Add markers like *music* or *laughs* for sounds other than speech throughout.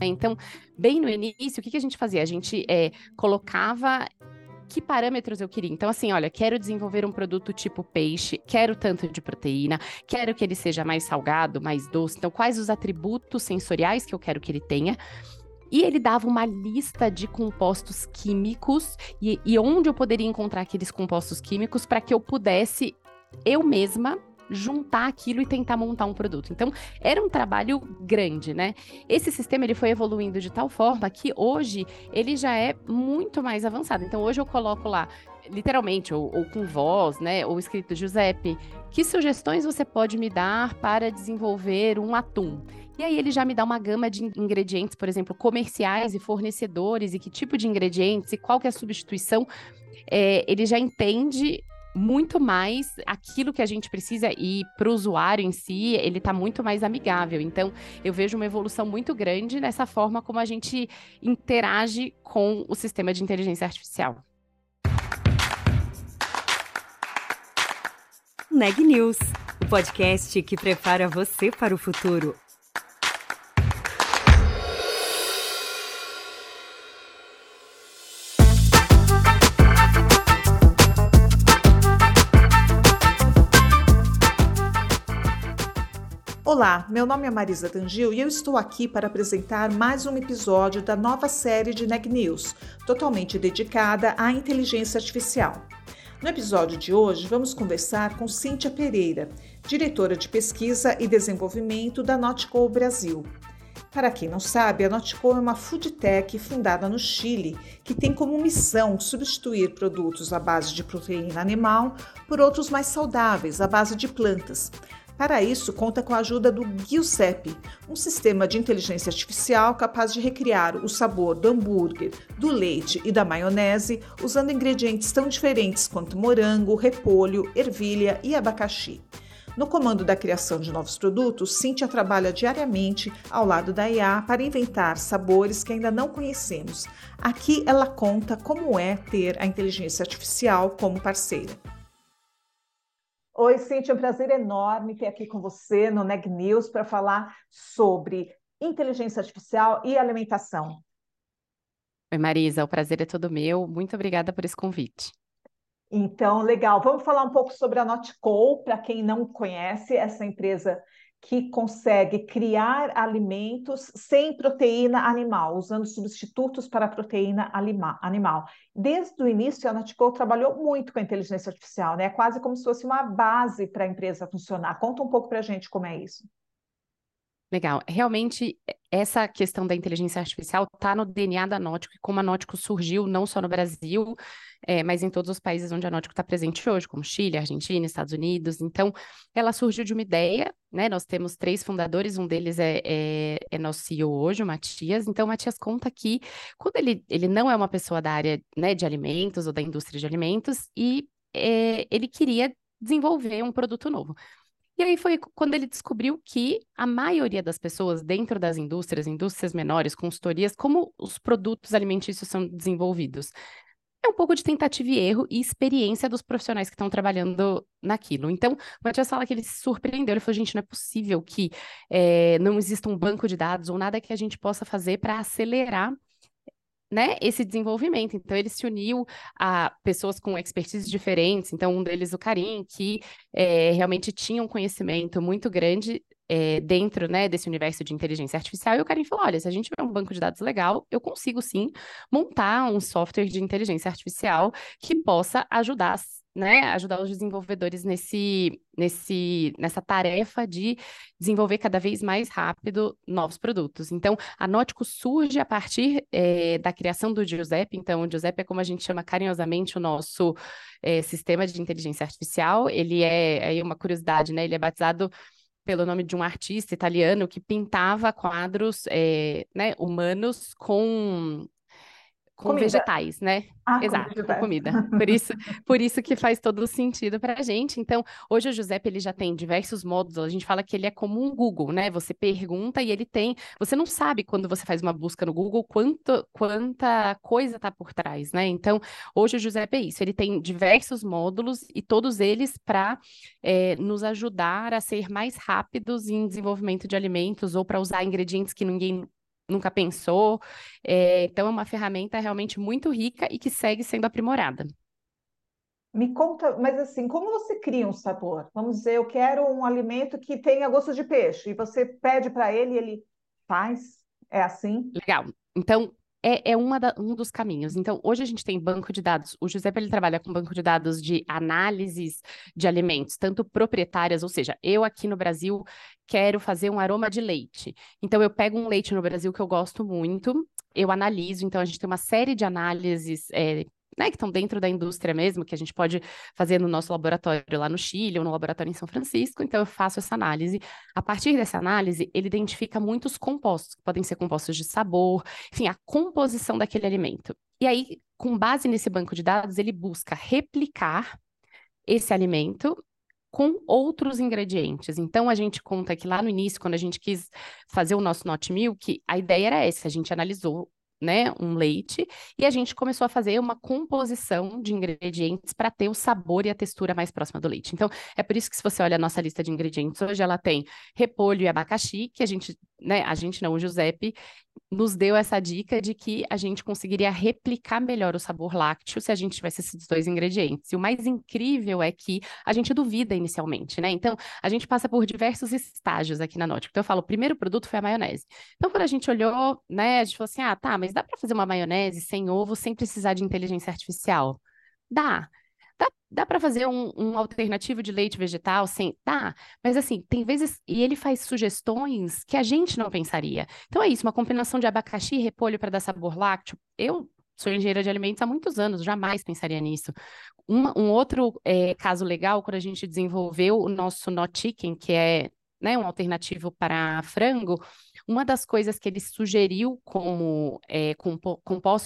Então, bem no início, o que, que a gente fazia? A gente é, colocava que parâmetros eu queria. Então, assim, olha, quero desenvolver um produto tipo peixe, quero tanto de proteína, quero que ele seja mais salgado, mais doce. Então, quais os atributos sensoriais que eu quero que ele tenha? E ele dava uma lista de compostos químicos e, e onde eu poderia encontrar aqueles compostos químicos para que eu pudesse eu mesma juntar aquilo e tentar montar um produto. Então, era um trabalho grande, né? Esse sistema ele foi evoluindo de tal forma que hoje ele já é muito mais avançado. Então, hoje eu coloco lá literalmente, ou, ou, com voz, né? Ou escrito Giuseppe, que sugestões você pode me dar para desenvolver um atum? E aí ele já me dá uma gama de ingredientes, por exemplo, comerciais e fornecedores, e que tipo de ingredientes, e qual que é a substituição. É, ele já entende muito mais aquilo que a gente precisa e para o usuário em si, ele está muito mais amigável. Então, eu vejo uma evolução muito grande nessa forma como a gente interage com o sistema de inteligência artificial. Neg News, o podcast que prepara você para o futuro. Olá, meu nome é Marisa Tangil e eu estou aqui para apresentar mais um episódio da nova série de Neg News, totalmente dedicada à inteligência artificial. No episódio de hoje, vamos conversar com Cíntia Pereira, diretora de pesquisa e desenvolvimento da Notco Brasil. Para quem não sabe, a Notco é uma food tech fundada no Chile que tem como missão substituir produtos à base de proteína animal por outros mais saudáveis, à base de plantas, para isso, conta com a ajuda do Giuseppe, um sistema de inteligência artificial capaz de recriar o sabor do hambúrguer, do leite e da maionese usando ingredientes tão diferentes quanto morango, repolho, ervilha e abacaxi. No comando da criação de novos produtos, Cíntia trabalha diariamente ao lado da IA para inventar sabores que ainda não conhecemos. Aqui ela conta como é ter a inteligência artificial como parceira. Oi, Cintia, é um prazer enorme ter aqui com você no Neg News para falar sobre inteligência artificial e alimentação. Oi, Marisa, o prazer é todo meu. Muito obrigada por esse convite. Então, legal. Vamos falar um pouco sobre a Notco, para quem não conhece, essa empresa que consegue criar alimentos sem proteína animal, usando substitutos para proteína animal. Desde o início, a Natco trabalhou muito com a inteligência artificial, né? É quase como se fosse uma base para a empresa funcionar. Conta um pouco para a gente como é isso. Legal. Realmente, essa questão da inteligência artificial está no DNA da Nótico e como a Nótico surgiu não só no Brasil, é, mas em todos os países onde a Nótico está presente hoje, como Chile, Argentina, Estados Unidos. Então, ela surgiu de uma ideia, né? Nós temos três fundadores, um deles é, é, é nosso CEO hoje, o Matias. Então, o Matias conta que quando ele, ele não é uma pessoa da área né, de alimentos ou da indústria de alimentos, e é, ele queria desenvolver um produto novo. E aí foi quando ele descobriu que a maioria das pessoas dentro das indústrias, indústrias menores, consultorias, como os produtos alimentícios são desenvolvidos. É um pouco de tentativa e erro e experiência dos profissionais que estão trabalhando naquilo. Então, o Matias fala que ele se surpreendeu. Ele falou: gente, não é possível que é, não exista um banco de dados ou nada que a gente possa fazer para acelerar né, esse desenvolvimento. Então, ele se uniu a pessoas com expertises diferentes. Então, um deles, o Karim, que é, realmente tinha um conhecimento muito grande é, dentro né, desse universo de inteligência artificial. E o Karim falou: olha, se a gente tiver um banco de dados legal, eu consigo sim montar um software de inteligência artificial que possa ajudar né, ajudar os desenvolvedores nesse, nesse, nessa tarefa de desenvolver cada vez mais rápido novos produtos. Então, a Nótico surge a partir é, da criação do Giuseppe. Então, o Giuseppe é como a gente chama carinhosamente o nosso é, sistema de inteligência artificial. Ele é, aí uma curiosidade, né, ele é batizado pelo nome de um artista italiano que pintava quadros é, né, humanos com com comida. vegetais, né? Ah, Exato, com, com comida. *laughs* Por isso, por isso que faz todo sentido para a gente. Então, hoje o Giuseppe ele já tem diversos módulos. A gente fala que ele é como um Google, né? Você pergunta e ele tem. Você não sabe quando você faz uma busca no Google quanto, quanta coisa está por trás, né? Então, hoje o Giuseppe é isso. Ele tem diversos módulos e todos eles para é, nos ajudar a ser mais rápidos em desenvolvimento de alimentos ou para usar ingredientes que ninguém nunca pensou. É, então, é uma ferramenta realmente muito rica e que segue sendo aprimorada. Me conta, mas assim, como você cria um sabor? Vamos dizer, eu quero um alimento que tenha gosto de peixe, e você pede para ele ele faz? É assim? Legal. Então, é, é uma da, um dos caminhos. Então, hoje a gente tem banco de dados. O Giuseppe ele trabalha com banco de dados de análises de alimentos, tanto proprietárias, ou seja, eu aqui no Brasil quero fazer um aroma de leite. Então, eu pego um leite no Brasil que eu gosto muito, eu analiso. Então, a gente tem uma série de análises é, né, que estão dentro da indústria mesmo, que a gente pode fazer no nosso laboratório lá no Chile ou no laboratório em São Francisco. Então, eu faço essa análise. A partir dessa análise, ele identifica muitos compostos, que podem ser compostos de sabor, enfim, a composição daquele alimento. E aí, com base nesse banco de dados, ele busca replicar esse alimento com outros ingredientes. Então, a gente conta que lá no início, quando a gente quis fazer o nosso Not Milk, a ideia era essa, a gente analisou né, um leite, e a gente começou a fazer uma composição de ingredientes para ter o sabor e a textura mais próxima do leite. Então, é por isso que se você olha a nossa lista de ingredientes hoje, ela tem repolho e abacaxi, que a gente, né, a gente não, o Giuseppe nos deu essa dica de que a gente conseguiria replicar melhor o sabor lácteo se a gente tivesse esses dois ingredientes. E o mais incrível é que a gente duvida inicialmente, né? Então, a gente passa por diversos estágios aqui na Nótico. Então, eu falo, o primeiro produto foi a maionese. Então, quando a gente olhou, né, a gente falou assim: ah, tá, mas dá para fazer uma maionese sem ovo sem precisar de inteligência artificial? Dá. Dá, dá para fazer um, um, alternativo de leite vegetal sem. Dá, mas assim, tem vezes. E ele faz sugestões que a gente não pensaria. Então é isso, uma combinação de abacaxi e repolho para dar sabor lácteo. Eu sou engenheira de alimentos há muitos anos, jamais pensaria nisso. Um, outro é, caso legal, quando a gente desenvolveu o nosso Not Chicken, que é né, um alternativo para frango, uma das coisas que ele sugeriu como é,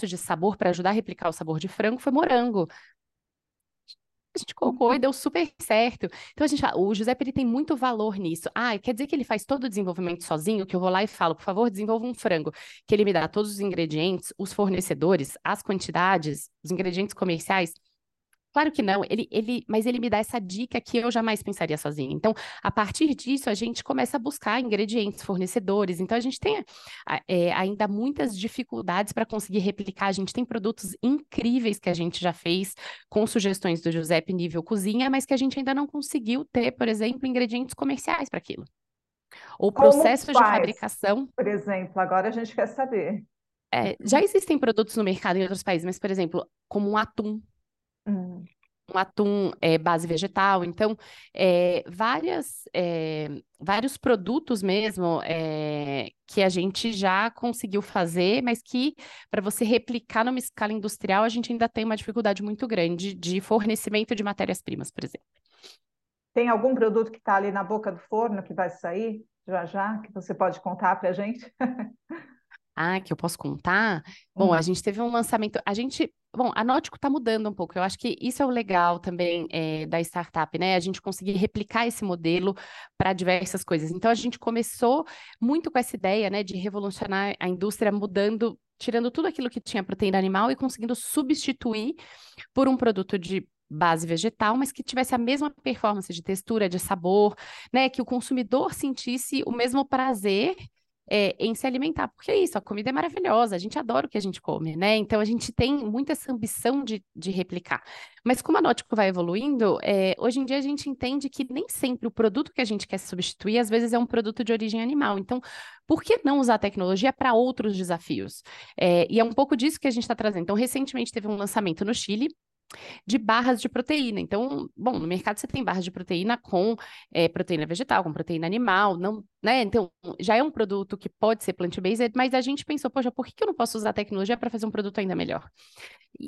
de sabor para ajudar a replicar o sabor de frango foi morango a gente colocou e deu super certo. Então a gente fala, o José ele tem muito valor nisso. Ah, quer dizer que ele faz todo o desenvolvimento sozinho, que eu vou lá e falo, por favor, desenvolva um frango, que ele me dá todos os ingredientes, os fornecedores, as quantidades, os ingredientes comerciais. Claro que não, ele, ele, mas ele me dá essa dica que eu jamais pensaria sozinha. Então, a partir disso, a gente começa a buscar ingredientes, fornecedores. Então, a gente tem é, ainda muitas dificuldades para conseguir replicar. A gente tem produtos incríveis que a gente já fez com sugestões do Giuseppe nível cozinha, mas que a gente ainda não conseguiu ter, por exemplo, ingredientes comerciais para aquilo. O processo de fabricação. Por exemplo, agora a gente quer saber. É, já existem produtos no mercado em outros países, mas, por exemplo, como um atum Hum. Um atum é, base vegetal. Então, é, várias, é, vários produtos mesmo que a gente já conseguiu fazer, mas que para você replicar numa escala industrial, a gente ainda tem uma dificuldade muito grande de fornecimento de matérias-primas, por exemplo. Tem algum produto que está ali na boca do forno que vai sair já já, que você pode contar para a gente? *laughs* Ah, que eu posso contar? Bom, a uhum. gente teve um lançamento. A gente. Bom, a Nótico está mudando um pouco. Eu acho que isso é o legal também é, da startup, né? A gente conseguir replicar esse modelo para diversas coisas. Então, a gente começou muito com essa ideia, né, de revolucionar a indústria, mudando, tirando tudo aquilo que tinha proteína animal e conseguindo substituir por um produto de base vegetal, mas que tivesse a mesma performance de textura, de sabor, né? Que o consumidor sentisse o mesmo prazer é, em se alimentar, porque é isso, a comida é maravilhosa, a gente adora o que a gente come, né? Então a gente tem muita essa ambição de, de replicar. Mas como a Nótico vai evoluindo, é, hoje em dia a gente entende que nem sempre o produto que a gente quer substituir, às vezes é um produto de origem animal. Então, por que não usar a tecnologia para outros desafios? É, e é um pouco disso que a gente está trazendo. Então, recentemente teve um lançamento no Chile, de barras de proteína. Então, bom, no mercado você tem barras de proteína com é, proteína vegetal, com proteína animal, não, né? Então, já é um produto que pode ser plant-based, mas a gente pensou, poxa, por que, eu não posso usar a tecnologia para fazer um produto ainda melhor?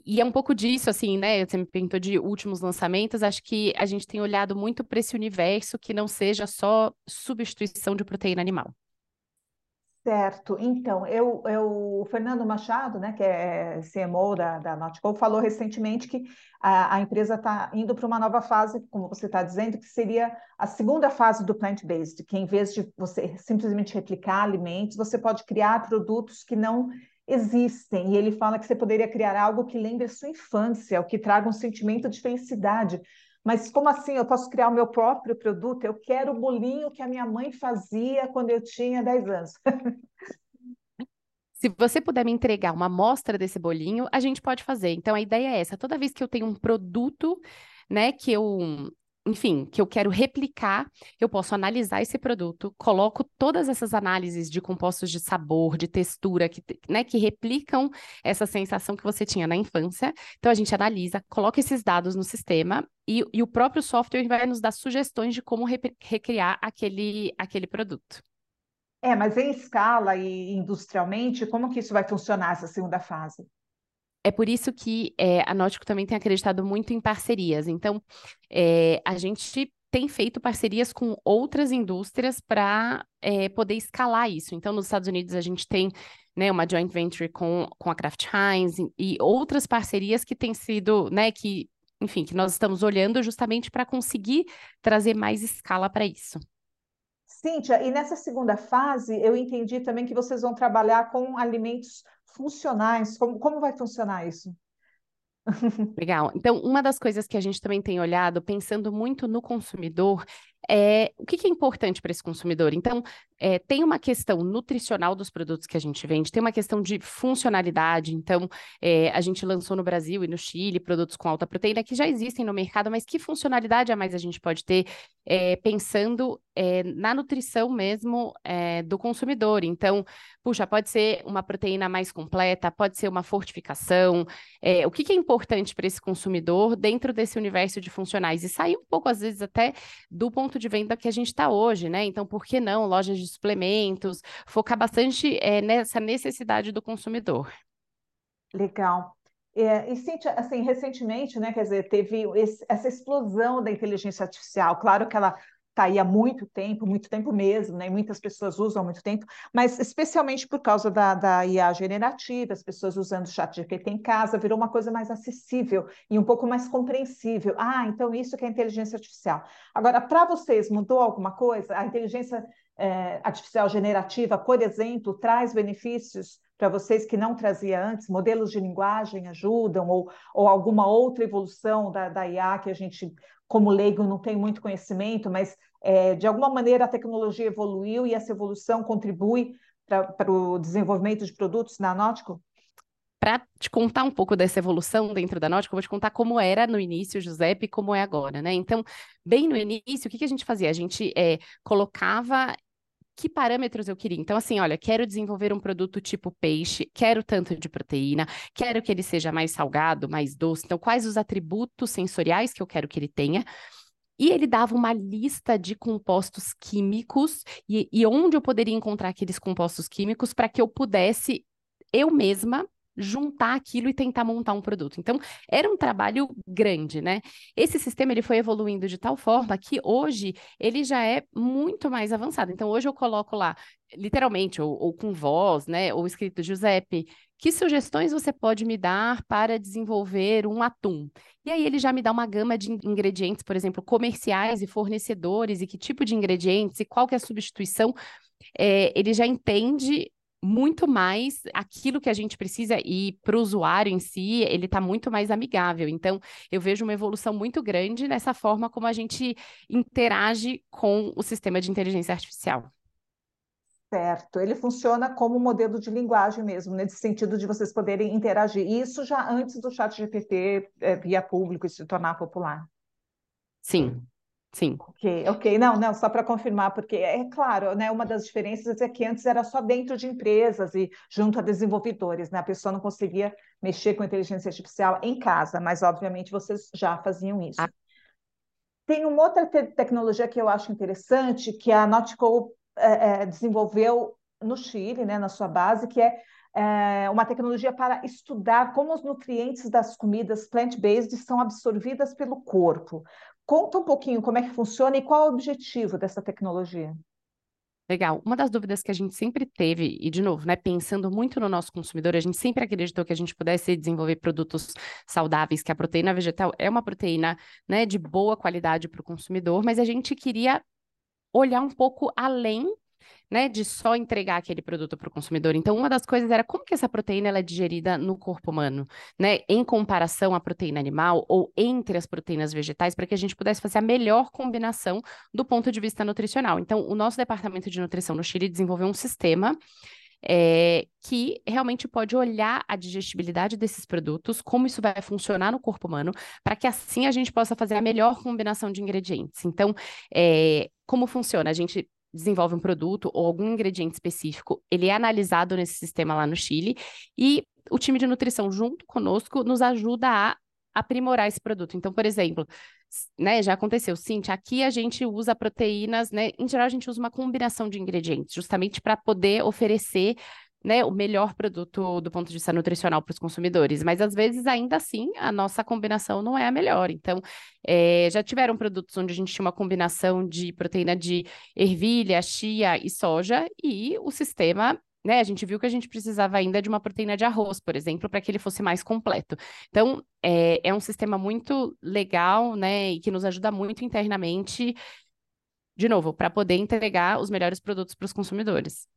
E é um pouco disso, assim, né? Você me perguntou de últimos lançamentos, acho que a gente tem olhado muito para esse universo que não seja só substituição de proteína animal. Certo. Então, eu, eu, o Fernando Machado, né, que é CMO da, da Nautical, falou recentemente que a, a empresa está indo para uma nova fase, como você está dizendo, que seria a segunda fase do plant-based, que em vez de você simplesmente replicar alimentos, você pode criar produtos que não existem. E ele fala que você poderia criar algo que lembre a sua infância, o que traga um sentimento de felicidade. Mas como assim eu posso criar o meu próprio produto? Eu quero o bolinho que a minha mãe fazia quando eu tinha 10 anos. Se você puder me entregar uma amostra desse bolinho, a gente pode fazer. Então a ideia é essa: toda vez que eu tenho um produto, né, que eu enfim, que eu quero replicar, eu posso analisar esse produto, coloco todas essas análises de compostos de sabor, de textura, que, né, que replicam essa sensação que você tinha na infância. Então a gente analisa, coloca esses dados no sistema e, e o próprio software vai nos dar sugestões de como re recriar aquele, aquele produto. É, mas em escala e industrialmente, como que isso vai funcionar essa segunda fase? É por isso que é, a Nótico também tem acreditado muito em parcerias. Então, é, a gente tem feito parcerias com outras indústrias para é, poder escalar isso. Então, nos Estados Unidos, a gente tem né, uma joint venture com, com a Kraft Heinz e, outras parcerias que têm sido, né, que, enfim, que nós estamos olhando justamente para conseguir trazer mais escala para isso. Cíntia, e nessa segunda fase, eu entendi também que vocês vão trabalhar com alimentos funcionais. Como, como vai funcionar isso? *laughs* Legal. Então, uma das coisas que a gente também tem olhado, pensando muito no consumidor, é o que, que é importante para esse consumidor. Então, é, tem uma questão nutricional dos produtos que a gente vende, tem uma questão de funcionalidade. Então, é, a gente lançou no Brasil e no Chile produtos com alta proteína que já existem no mercado, mas que funcionalidade a mais a gente pode ter é, pensando é, na nutrição mesmo é, do consumidor. Então, puxa, pode ser uma proteína mais completa, pode ser uma fortificação. O que, que é importante para esse consumidor dentro desse universo de funcionais? E sair um pouco, às vezes, até do ponto de venda que a gente está hoje, né? Então, por que não lojas de suplementos, focar bastante é, nessa necessidade do consumidor. Legal. É, e, Cíntia, assim, recentemente, né, quer dizer, teve esse, essa explosão da inteligência artificial. Claro que ela está aí há muito tempo, muito tempo mesmo, né? Muitas pessoas usam há muito tempo, mas especialmente por causa da, da IA generativa, as pessoas usando o chat GPT em casa, virou uma coisa mais acessível e um pouco mais compreensível. Ah, então isso que é inteligência artificial. Agora, para vocês, mudou alguma coisa? A inteligência é, artificial generativa, por exemplo, traz benefícios para vocês que não trazia antes? Modelos de linguagem ajudam? Ou, ou alguma outra evolução da, da IA que a gente, como leigo, não tem muito conhecimento, mas é, de alguma maneira a tecnologia evoluiu e essa evolução contribui para o desenvolvimento de produtos na Nótico? Para te contar um pouco dessa evolução dentro da Nótica, eu vou te contar como era no início, Giuseppe, e como é agora, né? Então, bem no início, o que, que a gente fazia? A gente é, colocava que parâmetros eu queria. Então, assim, olha, quero desenvolver um produto tipo peixe, quero tanto de proteína, quero que ele seja mais salgado, mais doce. Então, quais os atributos sensoriais que eu quero que ele tenha? E ele dava uma lista de compostos químicos e, e onde eu poderia encontrar aqueles compostos químicos para que eu pudesse, eu mesma, juntar aquilo e tentar montar um produto. Então, era um trabalho grande, né? Esse sistema ele foi evoluindo de tal forma que hoje ele já é muito mais avançado. Então, hoje eu coloco lá, literalmente, ou, ou com voz, né? Ou escrito Giuseppe, que sugestões você pode me dar para desenvolver um atum? E aí ele já me dá uma gama de ingredientes, por exemplo, comerciais e fornecedores, e que tipo de ingredientes, e qual que é a substituição. É, ele já entende muito mais aquilo que a gente precisa e para o usuário em si, ele está muito mais amigável. Então, eu vejo uma evolução muito grande nessa forma como a gente interage com o sistema de inteligência artificial. Certo, ele funciona como modelo de linguagem mesmo, nesse sentido de vocês poderem interagir. Isso já antes do chat GPT é, via público e se tornar popular. Sim, Sim. Ok, ok. Não, não, só para confirmar, porque é claro, né? Uma das diferenças é que antes era só dentro de empresas e junto a desenvolvedores, né? A pessoa não conseguia mexer com inteligência artificial em casa, mas obviamente vocês já faziam isso. Ah. Tem uma outra te tecnologia que eu acho interessante, que a Nautico é, é, desenvolveu no Chile, né, na sua base, que é é, uma tecnologia para estudar como os nutrientes das comidas plant-based são absorvidas pelo corpo. Conta um pouquinho como é que funciona e qual é o objetivo dessa tecnologia. Legal. Uma das dúvidas que a gente sempre teve, e de novo, né, pensando muito no nosso consumidor, a gente sempre acreditou que a gente pudesse desenvolver produtos saudáveis, que a proteína vegetal é uma proteína, né, de boa qualidade para o consumidor, mas a gente queria olhar um pouco além né, de só entregar aquele produto para o consumidor. Então, uma das coisas era como que essa proteína ela é digerida no corpo humano, né, em comparação à proteína animal ou entre as proteínas vegetais, para que a gente pudesse fazer a melhor combinação do ponto de vista nutricional. Então, o nosso departamento de nutrição no Chile desenvolveu um sistema é, que realmente pode olhar a digestibilidade desses produtos, como isso vai funcionar no corpo humano, para que assim a gente possa fazer a melhor combinação de ingredientes. Então, é, como funciona? A gente desenvolve um produto ou algum ingrediente específico, ele é analisado nesse sistema lá no Chile e o time de nutrição junto conosco nos ajuda a aprimorar esse produto. Então, por exemplo, né, já aconteceu, Cintia, aqui a gente usa proteínas, né, em geral a gente usa uma combinação de ingredientes, justamente para poder oferecer né, o melhor produto do ponto de vista nutricional para os consumidores, mas às vezes ainda assim a nossa combinação não é a melhor. Então, é, já tiveram produtos onde a gente tinha uma combinação de proteína de ervilha, chia e soja, e o sistema né, a gente viu que a gente precisava ainda de uma proteína de arroz, por exemplo, para que ele fosse mais completo. Então, é, é um sistema muito legal, né, e que nos ajuda muito internamente, de novo, para poder entregar os melhores produtos para os consumidores.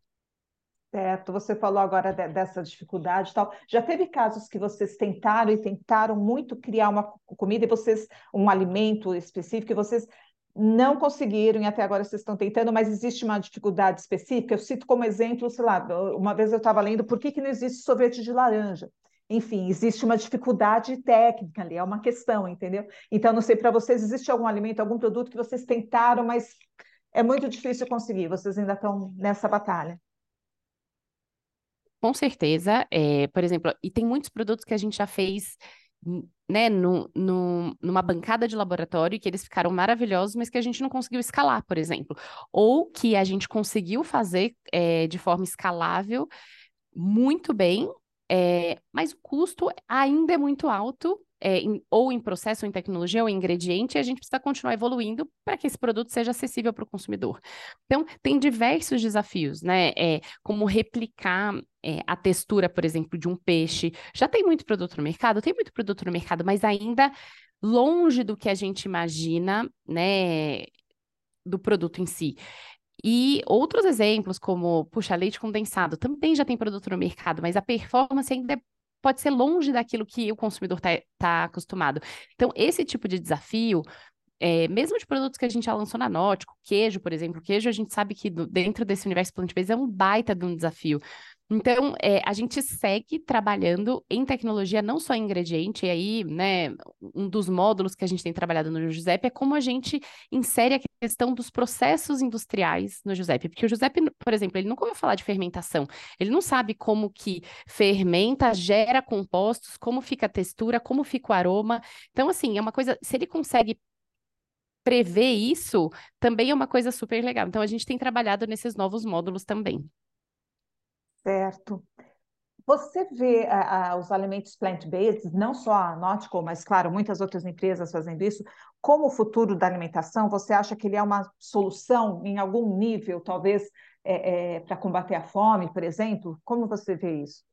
Certo, você falou agora de, dessa dificuldade e tal. Já teve casos que vocês tentaram e tentaram muito criar uma comida e vocês, um alimento específico, e vocês não conseguiram e até agora vocês estão tentando, mas existe uma dificuldade específica. Eu cito como exemplo, sei lá, uma vez eu estava lendo por que, que não existe sorvete de laranja. Enfim, existe uma dificuldade técnica ali, é uma questão, entendeu? Então, não sei, para vocês, existe algum alimento, algum produto que vocês tentaram, mas é muito difícil conseguir, vocês ainda estão nessa batalha. Com certeza, é, por exemplo, e tem muitos produtos que a gente já fez, né, no, no, numa bancada de laboratório que eles ficaram maravilhosos, mas que a gente não conseguiu escalar, por exemplo. Ou que a gente conseguiu fazer é, de forma escalável muito bem, é, mas o custo ainda é muito alto é, em, ou em processo, ou em tecnologia, ou em ingrediente, e a gente precisa continuar evoluindo para que esse produto seja acessível para o consumidor. Então, tem diversos desafios, né? É, como replicar é, a textura, por exemplo, de um peixe. Já tem muito produto no mercado, tem muito produto no mercado, mas ainda longe do que a gente imagina, né? Do produto em si. E outros exemplos, como, puxa, leite condensado, também já tem produto no mercado, mas a performance ainda é pode ser longe daquilo que o consumidor está tá acostumado. Então, esse tipo de desafio, é, mesmo de produtos que a gente já lançou na Nótico, queijo, por exemplo, queijo a gente sabe que dentro desse universo plant-based é um baita de um desafio. Então, é, a gente segue trabalhando em tecnologia, não só em ingrediente, e aí, né, um dos módulos que a gente tem trabalhado no Giuseppe é como a gente insere a questão dos processos industriais no Giuseppe, porque o Giuseppe, por exemplo, ele nunca ouviu falar de fermentação, ele não sabe como que fermenta, gera compostos, como fica a textura, como fica o aroma, então, assim, é uma coisa, se ele consegue prever isso, também é uma coisa super legal, então a gente tem trabalhado nesses novos módulos também. Certo. Você vê a, a, os alimentos plant-based, não só a Nautical, mas, claro, muitas outras empresas fazendo isso, como o futuro da alimentação? Você acha que ele é uma solução em algum nível, talvez, é, é, para combater a fome, por exemplo? Como você vê isso?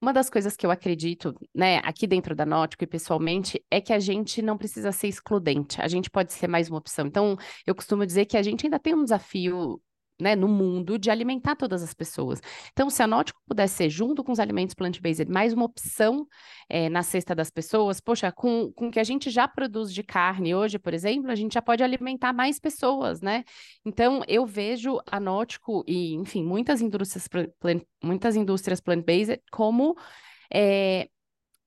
Uma das coisas que eu acredito, né, aqui dentro da Nótico e pessoalmente, é que a gente não precisa ser excludente, a gente pode ser mais uma opção. Então, eu costumo dizer que a gente ainda tem um desafio né, no mundo de alimentar todas as pessoas. Então, se a Nótico pudesse ser, junto com os alimentos plant-based, mais uma opção é, na cesta das pessoas, poxa, com, com o que a gente já produz de carne hoje, por exemplo, a gente já pode alimentar mais pessoas, né? Então, eu vejo a Nótico e, enfim, muitas indústrias, plant, muitas indústrias plant-based como é,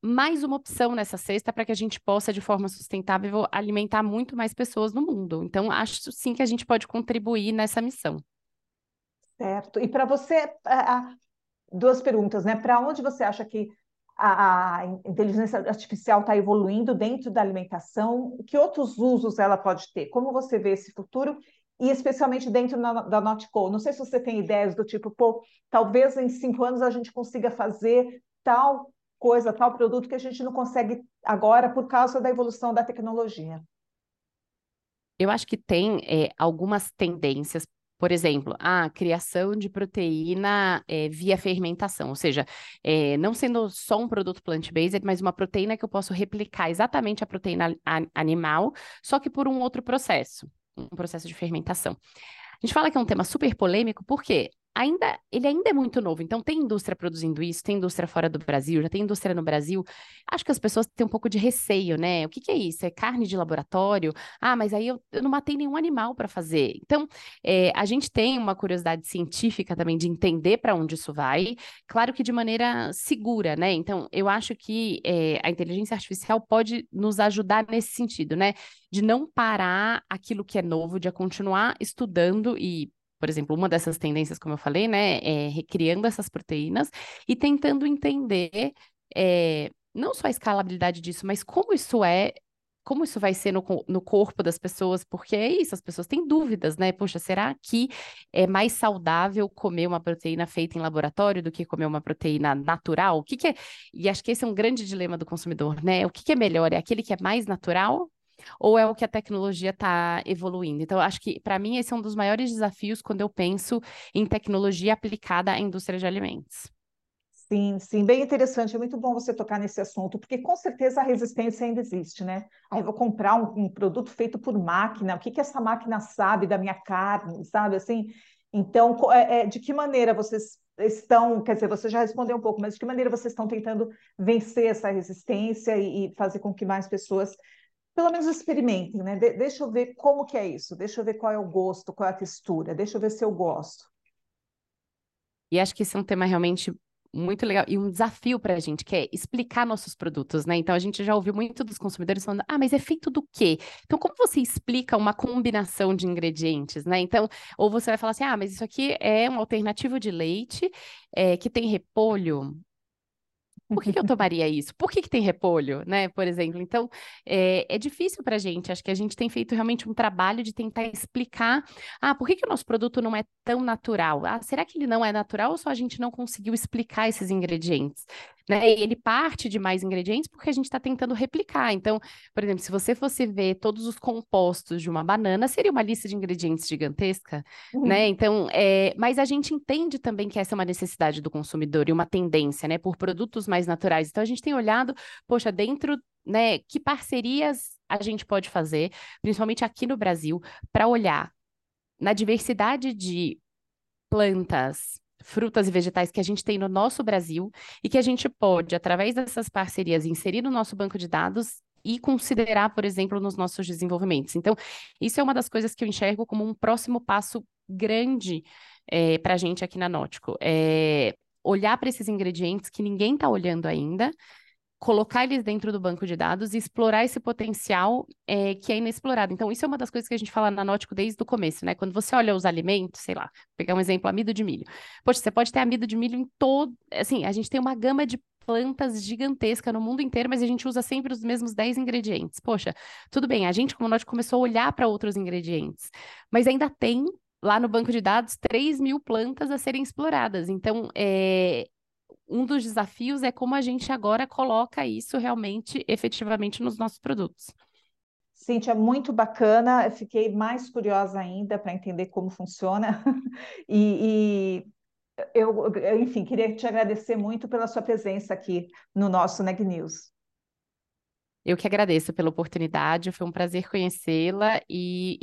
mais uma opção nessa cesta para que a gente possa, de forma sustentável, alimentar muito mais pessoas no mundo. Então, acho sim que a gente pode contribuir nessa missão. Certo. E para você, duas perguntas, né? Para onde você acha que a, inteligência artificial está evoluindo dentro da alimentação? Que outros usos ela pode ter? Como você vê esse futuro? E especialmente dentro da, Notco. Não sei se você tem ideias do tipo, pô, talvez em cinco anos a gente consiga fazer tal coisa, tal produto que a gente não consegue agora por causa da evolução da tecnologia. Eu acho que tem é, algumas tendências Por exemplo, a criação de proteína é, via fermentação, ou seja, é, não sendo só um produto plant-based, mas uma proteína que eu posso replicar exatamente a proteína animal, só que por um outro processo, um processo de fermentação. A gente fala que é um tema super polêmico, porque ainda ele ainda é muito novo, então tem indústria produzindo isso, tem indústria fora do Brasil, já tem indústria no Brasil. Acho que as pessoas têm um pouco de receio, né? O que, que é isso? É carne de laboratório? Ah, mas aí eu, eu não matei nenhum animal para fazer. Então, é, a gente tem uma curiosidade científica também de entender para onde isso vai, claro que de maneira segura, né? Então, eu acho que é, a inteligência artificial pode nos ajudar nesse sentido, né? De não parar aquilo que é novo, de continuar estudando e por exemplo, uma dessas tendências, como eu falei, né, é recriando essas proteínas e tentando entender é, não só a escalabilidade disso, mas como isso é como isso vai ser no, no, corpo das pessoas, porque é isso, as pessoas têm dúvidas, né? Poxa, será que é mais saudável comer uma proteína feita em laboratório do que comer uma proteína natural? O que, que é? E acho que esse é um grande dilema do consumidor, né? O que, que é melhor? É aquele que é mais natural ou é o que a tecnologia está evoluindo? Então, acho que, para mim, esse é um dos maiores desafios quando eu penso em tecnologia aplicada à indústria de alimentos. Sim, sim, bem interessante. É muito bom você tocar nesse assunto, porque com certeza a resistência ainda existe, né? Aí vou comprar um, um, produto feito por máquina, o que, que essa máquina sabe da minha carne, sabe? Assim, então, é, é, de que maneira vocês estão, quer dizer, você já respondeu um pouco, mas de que maneira vocês estão tentando vencer essa resistência e, e fazer com que mais pessoas pelo menos experimentem, né? De deixa eu ver como que é isso, deixa eu ver qual é o gosto, qual é a textura, deixa eu ver se eu gosto. E acho que esse é um tema realmente muito legal e um desafio para a gente, que é explicar nossos produtos, né? Então a gente já ouviu muito dos consumidores falando, ah, mas é feito do quê? Então, como você explica uma combinação de ingredientes, né? Então, ou você vai falar assim, ah, mas isso aqui é um alternativo de leite é, que tem repolho. Por que, que eu *laughs* tomaria isso? Por que, que tem repolho, né? Por exemplo. Então, é, é difícil para a gente. Acho que a gente tem feito realmente um trabalho de tentar explicar. Ah, por que, que o nosso produto não é tão natural? Ah, será que ele não é natural ou só a gente não conseguiu explicar esses ingredientes? Né? E ele parte de mais ingredientes porque a gente está tentando replicar. Então, por exemplo, se você fosse ver todos os compostos de uma banana, seria uma lista de ingredientes gigantesca, uhum. né? Então, é... mas a gente entende também que essa é uma necessidade do consumidor e uma tendência, né, por produtos mais naturais. Então, a gente tem olhado, poxa, dentro né, que parcerias a gente pode fazer, principalmente aqui no Brasil, para olhar na diversidade de plantas, frutas e vegetais que a gente tem no nosso Brasil e que a gente pode, através dessas parcerias, inserir no nosso banco de dados e considerar, por exemplo, nos nossos desenvolvimentos. Então, isso é uma das coisas que eu enxergo como um próximo passo grande é, eh, para a gente aqui na Nótico. É olhar para esses ingredientes que ninguém está olhando ainda colocar eles dentro do banco de dados e explorar esse potencial é, que é inexplorado. Então, isso é uma das coisas que a gente fala na Nótico desde o começo, né? Quando você olha os alimentos, sei lá, pegar um exemplo, amido de milho. Poxa, você pode ter amido de milho em todo. Assim, a gente tem uma gama de plantas gigantesca no mundo inteiro, mas a gente usa sempre os mesmos 10 ingredientes. Poxa, tudo bem, a gente, como Nótico, começou a olhar para outros ingredientes, mas ainda tem lá no banco de dados 3 mil plantas a serem exploradas. Então, é, um dos desafios é como a gente agora coloca isso realmente, efetivamente, nos nossos produtos. Cíntia, muito bacana. Eu fiquei mais curiosa ainda para entender como funciona. *laughs* e, e eu, enfim, queria te agradecer muito pela sua presença aqui no nosso Neg News. Eu que agradeço pela oportunidade, foi um prazer conhecê-la e,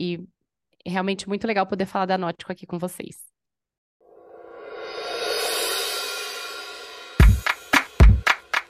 e realmente muito legal poder falar da Nótico aqui com vocês.